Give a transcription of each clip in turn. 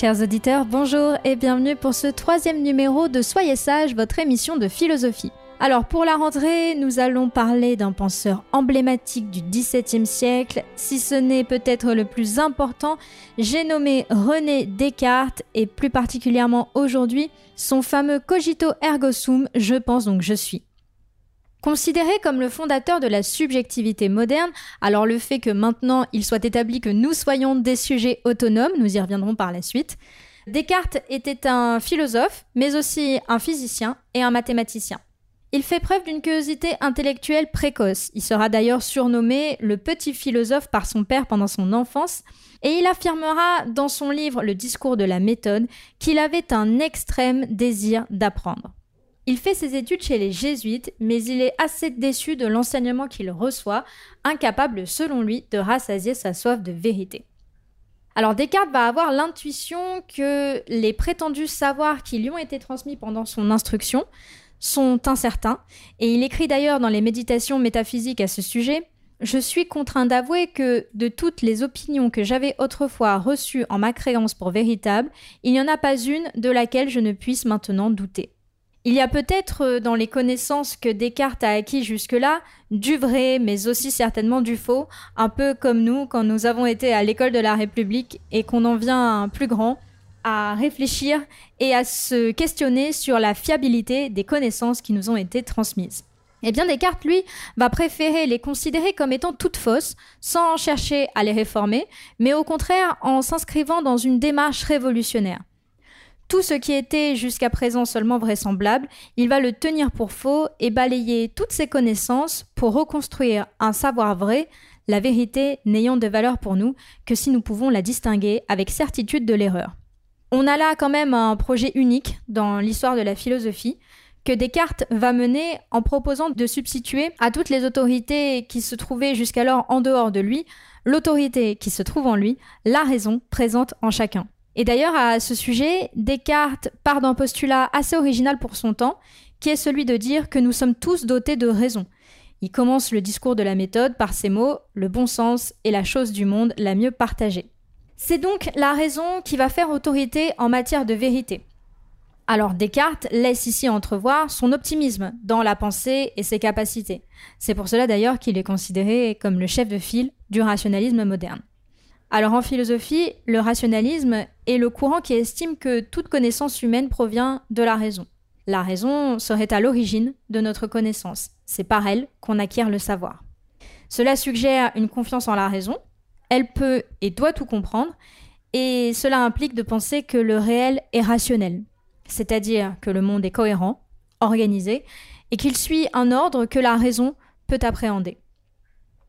Chers auditeurs, bonjour et bienvenue pour ce troisième numéro de Soyez sage, votre émission de philosophie. Alors pour la rentrée, nous allons parler d'un penseur emblématique du XVIIe siècle, si ce n'est peut-être le plus important, j'ai nommé René Descartes et plus particulièrement aujourd'hui son fameux cogito ergo sum, je pense donc je suis. Considéré comme le fondateur de la subjectivité moderne, alors le fait que maintenant il soit établi que nous soyons des sujets autonomes, nous y reviendrons par la suite, Descartes était un philosophe, mais aussi un physicien et un mathématicien. Il fait preuve d'une curiosité intellectuelle précoce. Il sera d'ailleurs surnommé le petit philosophe par son père pendant son enfance, et il affirmera dans son livre Le discours de la méthode qu'il avait un extrême désir d'apprendre. Il fait ses études chez les jésuites, mais il est assez déçu de l'enseignement qu'il reçoit, incapable selon lui de rassasier sa soif de vérité. Alors Descartes va avoir l'intuition que les prétendus savoirs qui lui ont été transmis pendant son instruction sont incertains, et il écrit d'ailleurs dans les méditations métaphysiques à ce sujet Je suis contraint d'avouer que de toutes les opinions que j'avais autrefois reçues en ma créance pour véritable, il n'y en a pas une de laquelle je ne puisse maintenant douter. Il y a peut-être euh, dans les connaissances que Descartes a acquis jusque-là du vrai, mais aussi certainement du faux, un peu comme nous quand nous avons été à l'école de la République et qu'on en vient plus grand à réfléchir et à se questionner sur la fiabilité des connaissances qui nous ont été transmises. Eh bien, Descartes, lui, va préférer les considérer comme étant toutes fausses, sans chercher à les réformer, mais au contraire en s'inscrivant dans une démarche révolutionnaire tout ce qui était jusqu'à présent seulement vraisemblable, il va le tenir pour faux et balayer toutes ses connaissances pour reconstruire un savoir vrai, la vérité n'ayant de valeur pour nous que si nous pouvons la distinguer avec certitude de l'erreur. On a là quand même un projet unique dans l'histoire de la philosophie que Descartes va mener en proposant de substituer à toutes les autorités qui se trouvaient jusqu'alors en dehors de lui, l'autorité qui se trouve en lui, la raison présente en chacun. Et d'ailleurs, à ce sujet, Descartes part d'un postulat assez original pour son temps, qui est celui de dire que nous sommes tous dotés de raison. Il commence le discours de la méthode par ces mots Le bon sens est la chose du monde la mieux partagée. C'est donc la raison qui va faire autorité en matière de vérité. Alors Descartes laisse ici entrevoir son optimisme dans la pensée et ses capacités. C'est pour cela d'ailleurs qu'il est considéré comme le chef de file du rationalisme moderne. Alors en philosophie, le rationalisme est le courant qui estime que toute connaissance humaine provient de la raison. La raison serait à l'origine de notre connaissance. C'est par elle qu'on acquiert le savoir. Cela suggère une confiance en la raison. Elle peut et doit tout comprendre, et cela implique de penser que le réel est rationnel, c'est-à-dire que le monde est cohérent, organisé, et qu'il suit un ordre que la raison peut appréhender.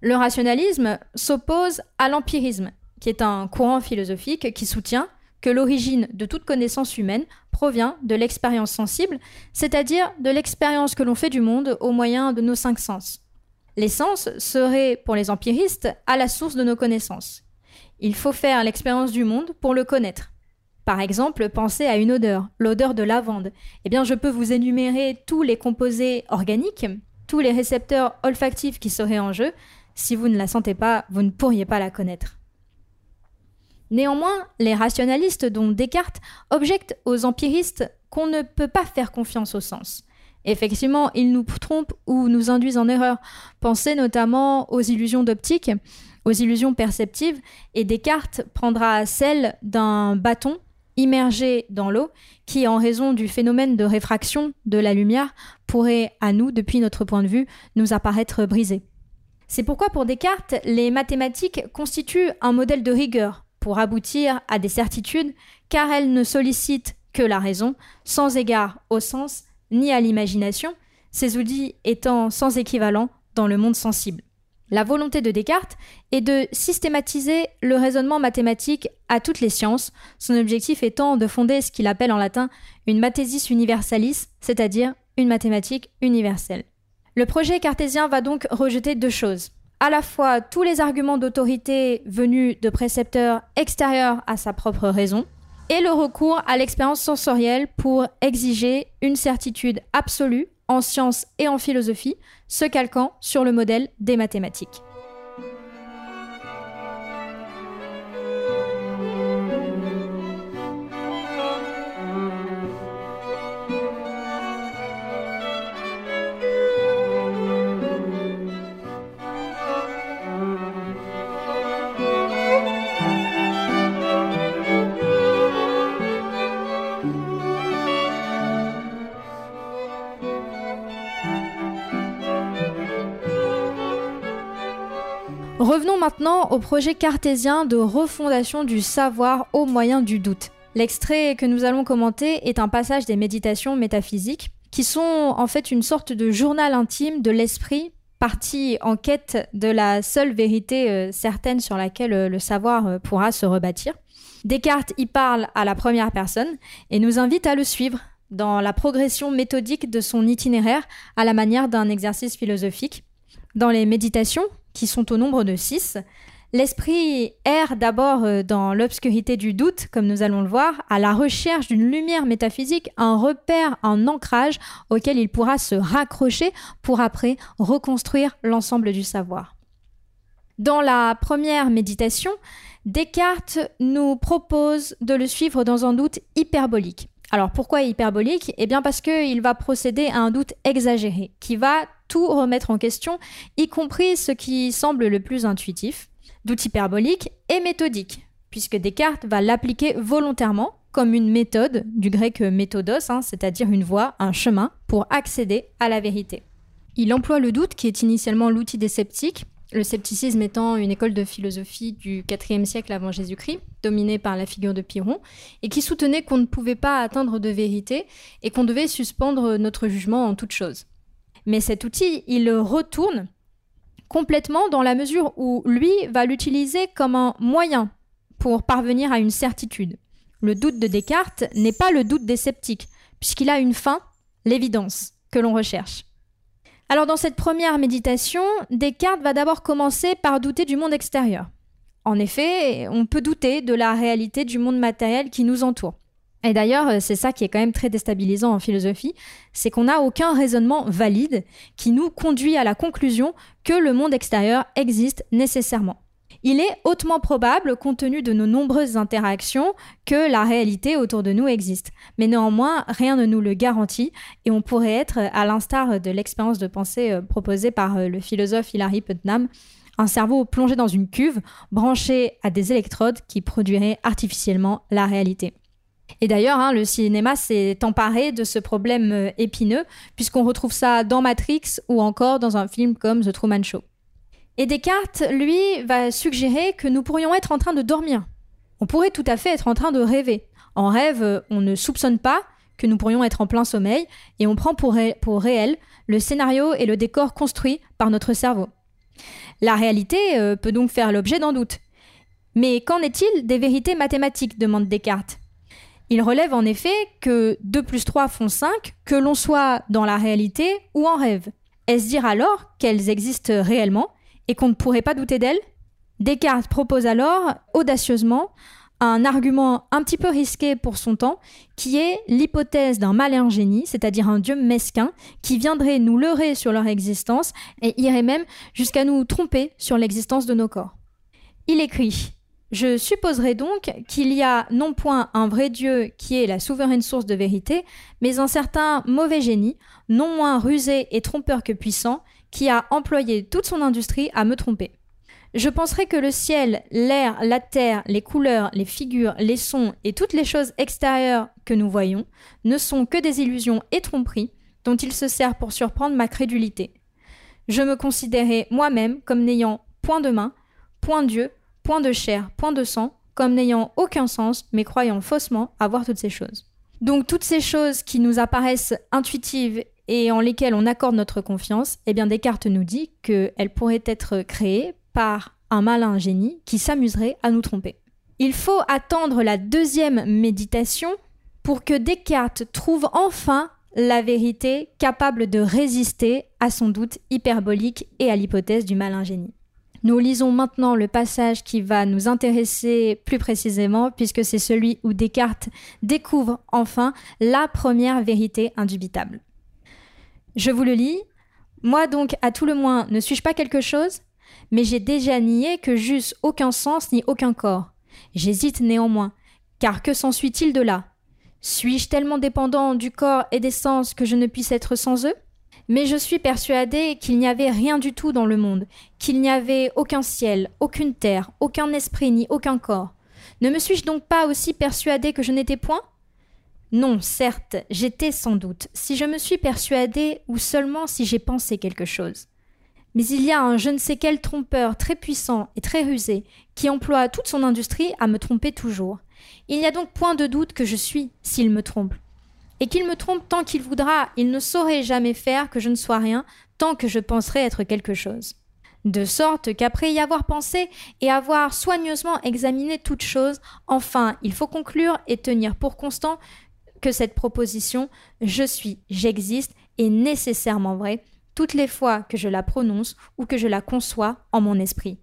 Le rationalisme s'oppose à l'empirisme, qui est un courant philosophique qui soutient que l'origine de toute connaissance humaine provient de l'expérience sensible, c'est-à-dire de l'expérience que l'on fait du monde au moyen de nos cinq sens. Les sens seraient, pour les empiristes, à la source de nos connaissances. Il faut faire l'expérience du monde pour le connaître. Par exemple, pensez à une odeur, l'odeur de lavande. Eh bien, je peux vous énumérer tous les composés organiques, tous les récepteurs olfactifs qui seraient en jeu. Si vous ne la sentez pas, vous ne pourriez pas la connaître. Néanmoins, les rationalistes, dont Descartes, objectent aux empiristes qu'on ne peut pas faire confiance au sens. Effectivement, ils nous trompent ou nous induisent en erreur. Pensez notamment aux illusions d'optique, aux illusions perceptives, et Descartes prendra celle d'un bâton immergé dans l'eau qui, en raison du phénomène de réfraction de la lumière, pourrait, à nous, depuis notre point de vue, nous apparaître brisé. C'est pourquoi pour Descartes, les mathématiques constituent un modèle de rigueur, pour aboutir à des certitudes, car elles ne sollicitent que la raison, sans égard au sens ni à l'imagination, ces outils étant sans équivalent dans le monde sensible. La volonté de Descartes est de systématiser le raisonnement mathématique à toutes les sciences, son objectif étant de fonder ce qu'il appelle en latin une mathesis universalis, c'est-à-dire une mathématique universelle. Le projet cartésien va donc rejeter deux choses à la fois tous les arguments d'autorité venus de précepteurs extérieurs à sa propre raison, et le recours à l'expérience sensorielle pour exiger une certitude absolue en sciences et en philosophie, se calquant sur le modèle des mathématiques. Revenons maintenant au projet cartésien de refondation du savoir au moyen du doute. L'extrait que nous allons commenter est un passage des méditations métaphysiques qui sont en fait une sorte de journal intime de l'esprit parti en quête de la seule vérité euh, certaine sur laquelle euh, le savoir euh, pourra se rebâtir. Descartes y parle à la première personne et nous invite à le suivre dans la progression méthodique de son itinéraire à la manière d'un exercice philosophique. Dans les méditations, sont au nombre de six, l'esprit erre d'abord dans l'obscurité du doute, comme nous allons le voir, à la recherche d'une lumière métaphysique, un repère, un ancrage auquel il pourra se raccrocher pour après reconstruire l'ensemble du savoir. Dans la première méditation, Descartes nous propose de le suivre dans un doute hyperbolique. Alors pourquoi hyperbolique? Eh bien parce qu'il va procéder à un doute exagéré, qui va tout remettre en question, y compris ce qui semble le plus intuitif. Doute hyperbolique et méthodique, puisque Descartes va l'appliquer volontairement comme une méthode, du grec méthodos, hein, c'est-à-dire une voie, un chemin, pour accéder à la vérité. Il emploie le doute, qui est initialement l'outil des sceptiques, le scepticisme étant une école de philosophie du IVe siècle avant Jésus-Christ, dominée par la figure de Pyrrhon, et qui soutenait qu'on ne pouvait pas atteindre de vérité et qu'on devait suspendre notre jugement en toute chose. Mais cet outil, il le retourne complètement dans la mesure où lui va l'utiliser comme un moyen pour parvenir à une certitude. Le doute de Descartes n'est pas le doute des sceptiques, puisqu'il a une fin, l'évidence, que l'on recherche. Alors dans cette première méditation, Descartes va d'abord commencer par douter du monde extérieur. En effet, on peut douter de la réalité du monde matériel qui nous entoure. Et d'ailleurs, c'est ça qui est quand même très déstabilisant en philosophie, c'est qu'on n'a aucun raisonnement valide qui nous conduit à la conclusion que le monde extérieur existe nécessairement. Il est hautement probable, compte tenu de nos nombreuses interactions, que la réalité autour de nous existe. Mais néanmoins, rien ne nous le garantit et on pourrait être, à l'instar de l'expérience de pensée euh, proposée par euh, le philosophe Hilary Putnam, un cerveau plongé dans une cuve, branché à des électrodes qui produiraient artificiellement la réalité. Et d'ailleurs, hein, le cinéma s'est emparé de ce problème euh, épineux, puisqu'on retrouve ça dans Matrix ou encore dans un film comme The Truman Show. Et Descartes, lui, va suggérer que nous pourrions être en train de dormir. On pourrait tout à fait être en train de rêver. En rêve, on ne soupçonne pas que nous pourrions être en plein sommeil et on prend pour, réel le scénario et le décor construit par notre cerveau. La réalité euh, peut donc faire l'objet d'un doute. Mais qu'en est-il des vérités mathématiques? demande Descartes. Il relève en effet que 2 plus 3 font 5, que l'on soit dans la réalité ou en rêve. Est-ce dire alors qu'elles existent réellement et qu'on ne pourrait pas douter d'elle Descartes propose alors, audacieusement, un argument un petit peu risqué pour son temps, qui est l'hypothèse d'un malin génie, c'est-à-dire un dieu mesquin, qui viendrait nous leurrer sur leur existence et irait même jusqu'à nous tromper sur l'existence de nos corps. Il écrit Je supposerai donc qu'il y a non point un vrai Dieu qui est la souveraine source de vérité, mais un certain mauvais génie, non moins rusé et trompeur que puissant, qui a employé toute son industrie à me tromper. Je penserais que le ciel, l'air, la terre, les couleurs, les figures, les sons et toutes les choses extérieures que nous voyons ne sont que des illusions et tromperies dont il se sert pour surprendre ma crédulité. Je me considérais moi-même comme n'ayant point de main, point d'yeux, point de chair, point de sang, comme n'ayant aucun sens, mais croyant faussement avoir toutes ces choses. Donc toutes ces choses qui nous apparaissent intuitives et en lesquelles on accorde notre confiance, eh bien Descartes nous dit qu'elles pourraient être créées par un malin génie qui s'amuserait à nous tromper. Il faut attendre la deuxième méditation pour que Descartes trouve enfin la vérité capable de résister à son doute hyperbolique et à l'hypothèse du malin génie. Nous lisons maintenant le passage qui va nous intéresser plus précisément puisque c'est celui où Descartes découvre enfin la première vérité indubitable. Je vous le lis. Moi donc, à tout le moins, ne suis-je pas quelque chose? Mais j'ai déjà nié que j'eusse aucun sens ni aucun corps. J'hésite néanmoins, car que s'ensuit-il de là? Suis-je tellement dépendant du corps et des sens que je ne puisse être sans eux? Mais je suis persuadé qu'il n'y avait rien du tout dans le monde, qu'il n'y avait aucun ciel, aucune terre, aucun esprit ni aucun corps. Ne me suis-je donc pas aussi persuadé que je n'étais point? Non, certes, j'étais sans doute, si je me suis persuadée ou seulement si j'ai pensé quelque chose. Mais il y a un je ne sais quel trompeur très puissant et très rusé qui emploie toute son industrie à me tromper toujours. Il n'y a donc point de doute que je suis s'il me trompe. Et qu'il me trompe tant qu'il voudra, il ne saurait jamais faire que je ne sois rien tant que je penserai être quelque chose. De sorte qu'après y avoir pensé et avoir soigneusement examiné toute chose, enfin il faut conclure et tenir pour constant que cette proposition je suis, j'existe est nécessairement vraie toutes les fois que je la prononce ou que je la conçois en mon esprit.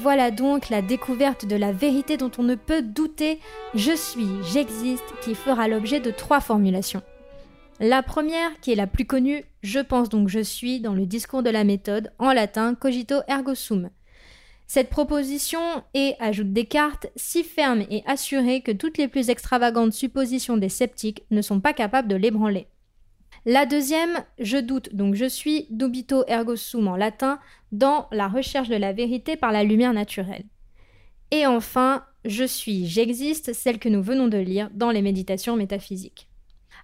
Voilà donc la découverte de la vérité dont on ne peut douter, je suis, j'existe, qui fera l'objet de trois formulations. La première, qui est la plus connue, je pense donc je suis, dans le discours de la méthode, en latin cogito ergo sum. Cette proposition est, ajoute Descartes, si ferme et assurée que toutes les plus extravagantes suppositions des sceptiques ne sont pas capables de l'ébranler. La deuxième, je doute, donc je suis, dubito ergo sum en latin, dans la recherche de la vérité par la lumière naturelle. Et enfin, je suis, j'existe, celle que nous venons de lire dans les méditations métaphysiques.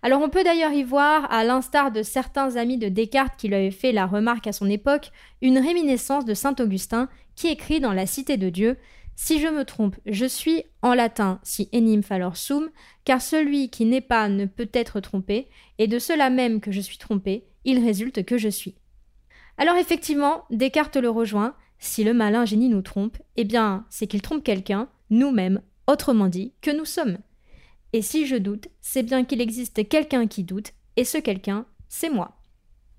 Alors on peut d'ailleurs y voir, à l'instar de certains amis de Descartes qui lui avaient fait la remarque à son époque, une réminiscence de saint Augustin qui écrit dans La Cité de Dieu si je me trompe, je suis, en latin, si enim falor sum, car celui qui n'est pas ne peut être trompé, et de cela même que je suis trompé, il résulte que je suis. Alors effectivement, Descartes le rejoint, si le malin génie nous trompe, eh bien, c'est qu'il trompe quelqu'un, nous-mêmes, autrement dit, que nous sommes. Et si je doute, c'est bien qu'il existe quelqu'un qui doute, et ce quelqu'un, c'est moi.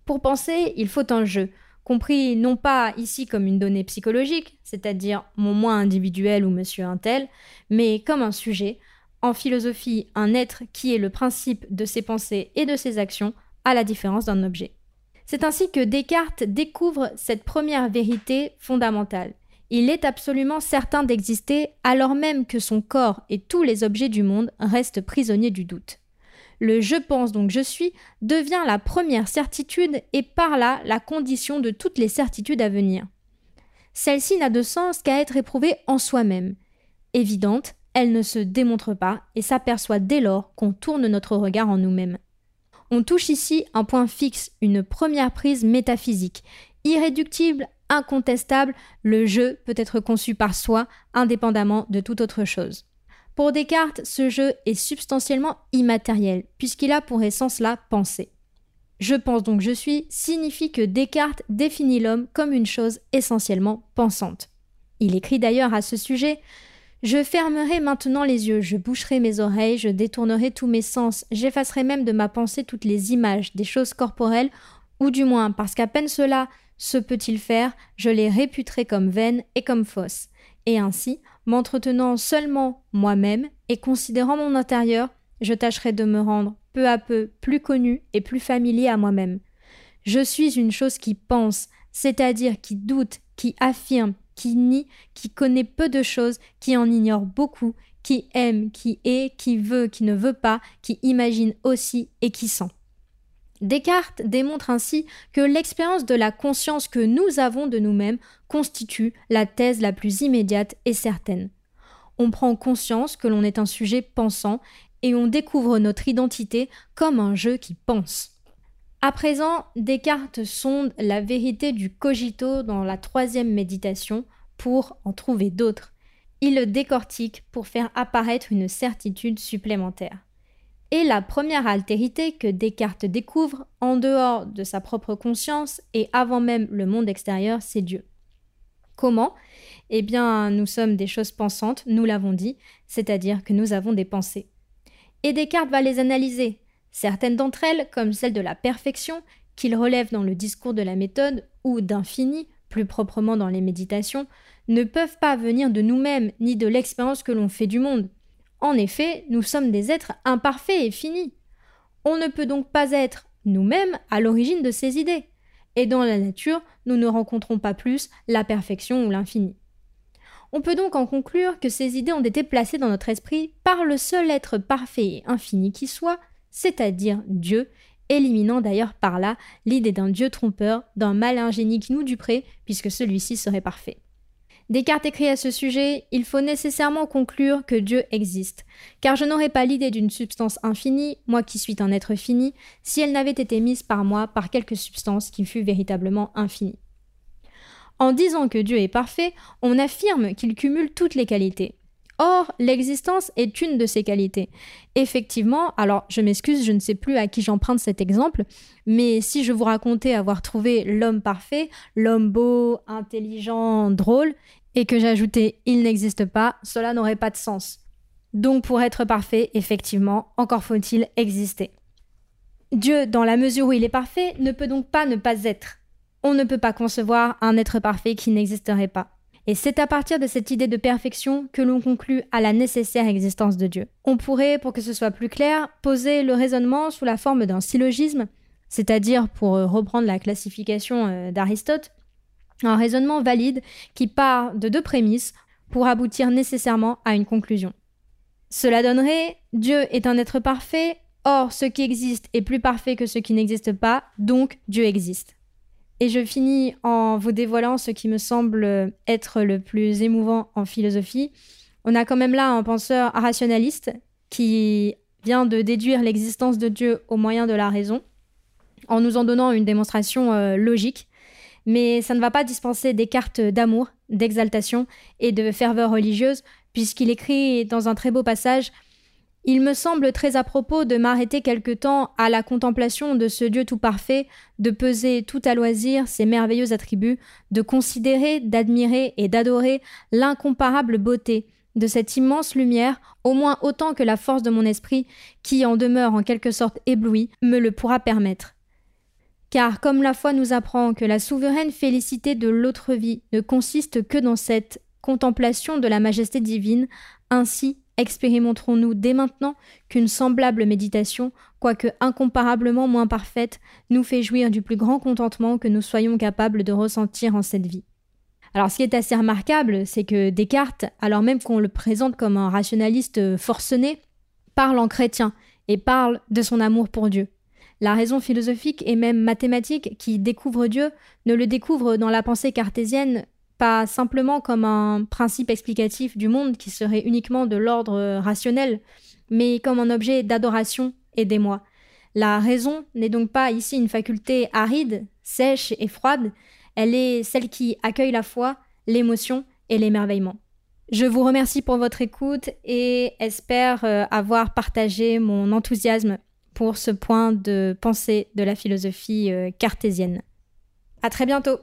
Pour penser, il faut un jeu, compris non pas ici comme une donnée psychologique, c'est-à-dire mon moi individuel ou monsieur un tel, mais comme un sujet, en philosophie un être qui est le principe de ses pensées et de ses actions, à la différence d'un objet. C'est ainsi que Descartes découvre cette première vérité fondamentale. Il est absolument certain d'exister alors même que son corps et tous les objets du monde restent prisonniers du doute. Le je pense donc je suis devient la première certitude et par là la condition de toutes les certitudes à venir. Celle-ci n'a de sens qu'à être éprouvée en soi-même. Évidente, elle ne se démontre pas et s'aperçoit dès lors qu'on tourne notre regard en nous-mêmes. On touche ici un point fixe, une première prise métaphysique. Irréductible, incontestable, le je peut être conçu par soi indépendamment de toute autre chose. Pour Descartes, ce jeu est substantiellement immatériel, puisqu'il a pour essence la pensée. Je pense donc je suis signifie que Descartes définit l'homme comme une chose essentiellement pensante. Il écrit d'ailleurs à ce sujet Je fermerai maintenant les yeux, je boucherai mes oreilles, je détournerai tous mes sens, j'effacerai même de ma pensée toutes les images des choses corporelles, ou du moins parce qu'à peine cela se peut-il faire, je les réputerai comme vaines et comme fausses. Et ainsi, m'entretenant seulement moi-même et considérant mon intérieur, je tâcherai de me rendre peu à peu plus connu et plus familier à moi-même. Je suis une chose qui pense, c'est-à-dire qui doute, qui affirme, qui nie, qui connaît peu de choses, qui en ignore beaucoup, qui aime, qui est, qui veut, qui ne veut pas, qui imagine aussi et qui sent. Descartes démontre ainsi que l'expérience de la conscience que nous avons de nous-mêmes constitue la thèse la plus immédiate et certaine. On prend conscience que l'on est un sujet pensant et on découvre notre identité comme un jeu qui pense. À présent, Descartes sonde la vérité du cogito dans la troisième méditation pour en trouver d'autres. Il le décortique pour faire apparaître une certitude supplémentaire est la première altérité que Descartes découvre en dehors de sa propre conscience et avant même le monde extérieur, c'est Dieu. Comment? Eh bien, nous sommes des choses pensantes, nous l'avons dit, c'est-à-dire que nous avons des pensées. Et Descartes va les analyser. Certaines d'entre elles, comme celle de la perfection, qu'il relève dans le discours de la méthode, ou d'infini, plus proprement dans les méditations, ne peuvent pas venir de nous-mêmes ni de l'expérience que l'on fait du monde. En effet, nous sommes des êtres imparfaits et finis. On ne peut donc pas être nous-mêmes à l'origine de ces idées. et dans la nature, nous ne rencontrons pas plus la perfection ou l'infini. On peut donc en conclure que ces idées ont été placées dans notre esprit par le seul être parfait et infini qui soit, c'est-à-dire Dieu, éliminant d'ailleurs par là l'idée d'un Dieu trompeur, d'un malin génie qui nous duperait, puisque celui-ci serait parfait. Descartes écrit à ce sujet Il faut nécessairement conclure que Dieu existe, car je n'aurais pas l'idée d'une substance infinie, moi qui suis un être fini, si elle n'avait été mise par moi par quelque substance qui fût véritablement infinie. En disant que Dieu est parfait, on affirme qu'il cumule toutes les qualités. Or, l'existence est une de ces qualités. Effectivement, alors je m'excuse, je ne sais plus à qui j'emprunte cet exemple, mais si je vous racontais avoir trouvé l'homme parfait, l'homme beau, intelligent, drôle, et que j'ajoutais il n'existe pas, cela n'aurait pas de sens. Donc pour être parfait, effectivement, encore faut-il exister. Dieu, dans la mesure où il est parfait, ne peut donc pas ne pas être. On ne peut pas concevoir un être parfait qui n'existerait pas. Et c'est à partir de cette idée de perfection que l'on conclut à la nécessaire existence de Dieu. On pourrait, pour que ce soit plus clair, poser le raisonnement sous la forme d'un syllogisme, c'est-à-dire, pour reprendre la classification euh, d'Aristote, un raisonnement valide qui part de deux prémices pour aboutir nécessairement à une conclusion. Cela donnerait Dieu est un être parfait, or ce qui existe est plus parfait que ce qui n'existe pas, donc Dieu existe. Et je finis en vous dévoilant ce qui me semble être le plus émouvant en philosophie. On a quand même là un penseur rationaliste qui vient de déduire l'existence de Dieu au moyen de la raison, en nous en donnant une démonstration euh, logique. Mais ça ne va pas dispenser des cartes d'amour, d'exaltation et de ferveur religieuse, puisqu'il écrit dans un très beau passage il me semble très à propos de m'arrêter quelque temps à la contemplation de ce Dieu tout parfait, de peser tout à loisir ses merveilleux attributs, de considérer, d'admirer et d'adorer l'incomparable beauté de cette immense lumière, au moins autant que la force de mon esprit, qui en demeure en quelque sorte ébloui, me le pourra permettre. Car comme la foi nous apprend que la souveraine félicité de l'autre vie ne consiste que dans cette contemplation de la majesté divine, ainsi Expérimenterons-nous dès maintenant qu'une semblable méditation, quoique incomparablement moins parfaite, nous fait jouir du plus grand contentement que nous soyons capables de ressentir en cette vie? Alors ce qui est assez remarquable, c'est que Descartes, alors même qu'on le présente comme un rationaliste forcené, parle en chrétien et parle de son amour pour Dieu. La raison philosophique et même mathématique qui découvre Dieu ne le découvre dans la pensée cartésienne pas simplement comme un principe explicatif du monde qui serait uniquement de l'ordre rationnel, mais comme un objet d'adoration et d'émoi. La raison n'est donc pas ici une faculté aride, sèche et froide, elle est celle qui accueille la foi, l'émotion et l'émerveillement. Je vous remercie pour votre écoute et espère euh, avoir partagé mon enthousiasme pour ce point de pensée de la philosophie euh, cartésienne. À très bientôt!